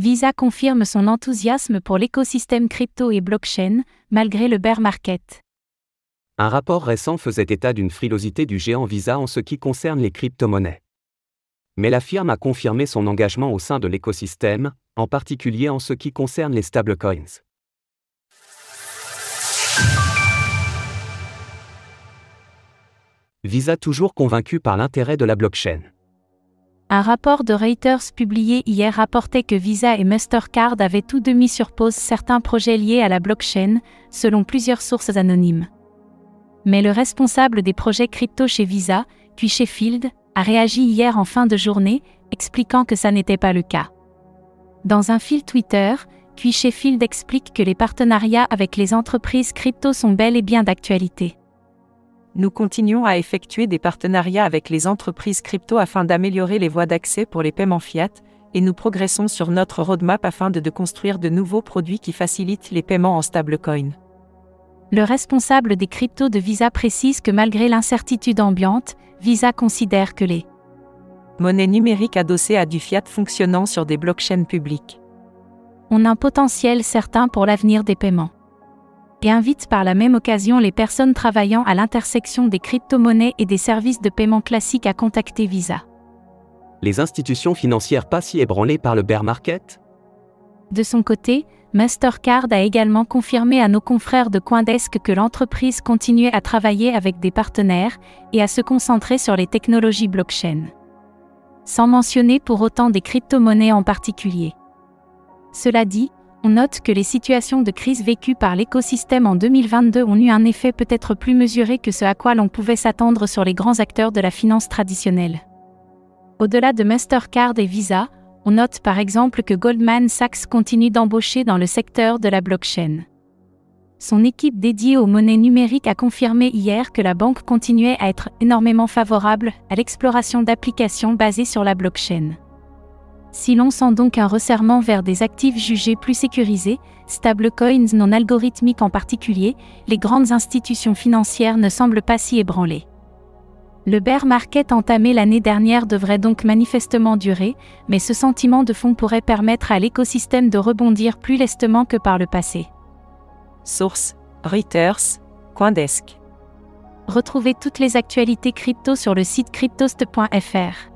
Visa confirme son enthousiasme pour l'écosystème crypto et blockchain, malgré le bear market. Un rapport récent faisait état d'une frilosité du géant Visa en ce qui concerne les crypto-monnaies. Mais la firme a confirmé son engagement au sein de l'écosystème, en particulier en ce qui concerne les stablecoins. Visa toujours convaincu par l'intérêt de la blockchain. Un rapport de Reuters publié hier rapportait que Visa et Mastercard avaient tous deux mis sur pause certains projets liés à la blockchain, selon plusieurs sources anonymes. Mais le responsable des projets crypto chez Visa, puis Sheffield, a réagi hier en fin de journée, expliquant que ça n'était pas le cas. Dans un fil Twitter, puis Sheffield explique que les partenariats avec les entreprises crypto sont bel et bien d'actualité nous continuons à effectuer des partenariats avec les entreprises crypto afin d'améliorer les voies d'accès pour les paiements fiat, et nous progressons sur notre roadmap afin de, de construire de nouveaux produits qui facilitent les paiements en stablecoin. Le responsable des cryptos de Visa précise que malgré l'incertitude ambiante, Visa considère que les monnaies numériques adossées à du fiat fonctionnant sur des blockchains publiques ont un potentiel certain pour l'avenir des paiements et invite par la même occasion les personnes travaillant à l'intersection des crypto-monnaies et des services de paiement classiques à contacter Visa. Les institutions financières pas si ébranlées par le bear market? De son côté, Mastercard a également confirmé à nos confrères de Coindesk que l'entreprise continuait à travailler avec des partenaires et à se concentrer sur les technologies blockchain. Sans mentionner pour autant des crypto-monnaies en particulier. Cela dit, on note que les situations de crise vécues par l'écosystème en 2022 ont eu un effet peut-être plus mesuré que ce à quoi l'on pouvait s'attendre sur les grands acteurs de la finance traditionnelle. Au-delà de Mastercard et Visa, on note par exemple que Goldman Sachs continue d'embaucher dans le secteur de la blockchain. Son équipe dédiée aux monnaies numériques a confirmé hier que la banque continuait à être énormément favorable à l'exploration d'applications basées sur la blockchain. Si l'on sent donc un resserrement vers des actifs jugés plus sécurisés, stablecoins non algorithmiques en particulier, les grandes institutions financières ne semblent pas si ébranlées. Le bear market entamé l'année dernière devrait donc manifestement durer, mais ce sentiment de fond pourrait permettre à l'écosystème de rebondir plus lestement que par le passé. Source Reuters, Coindesk. Retrouvez toutes les actualités crypto sur le site cryptost.fr.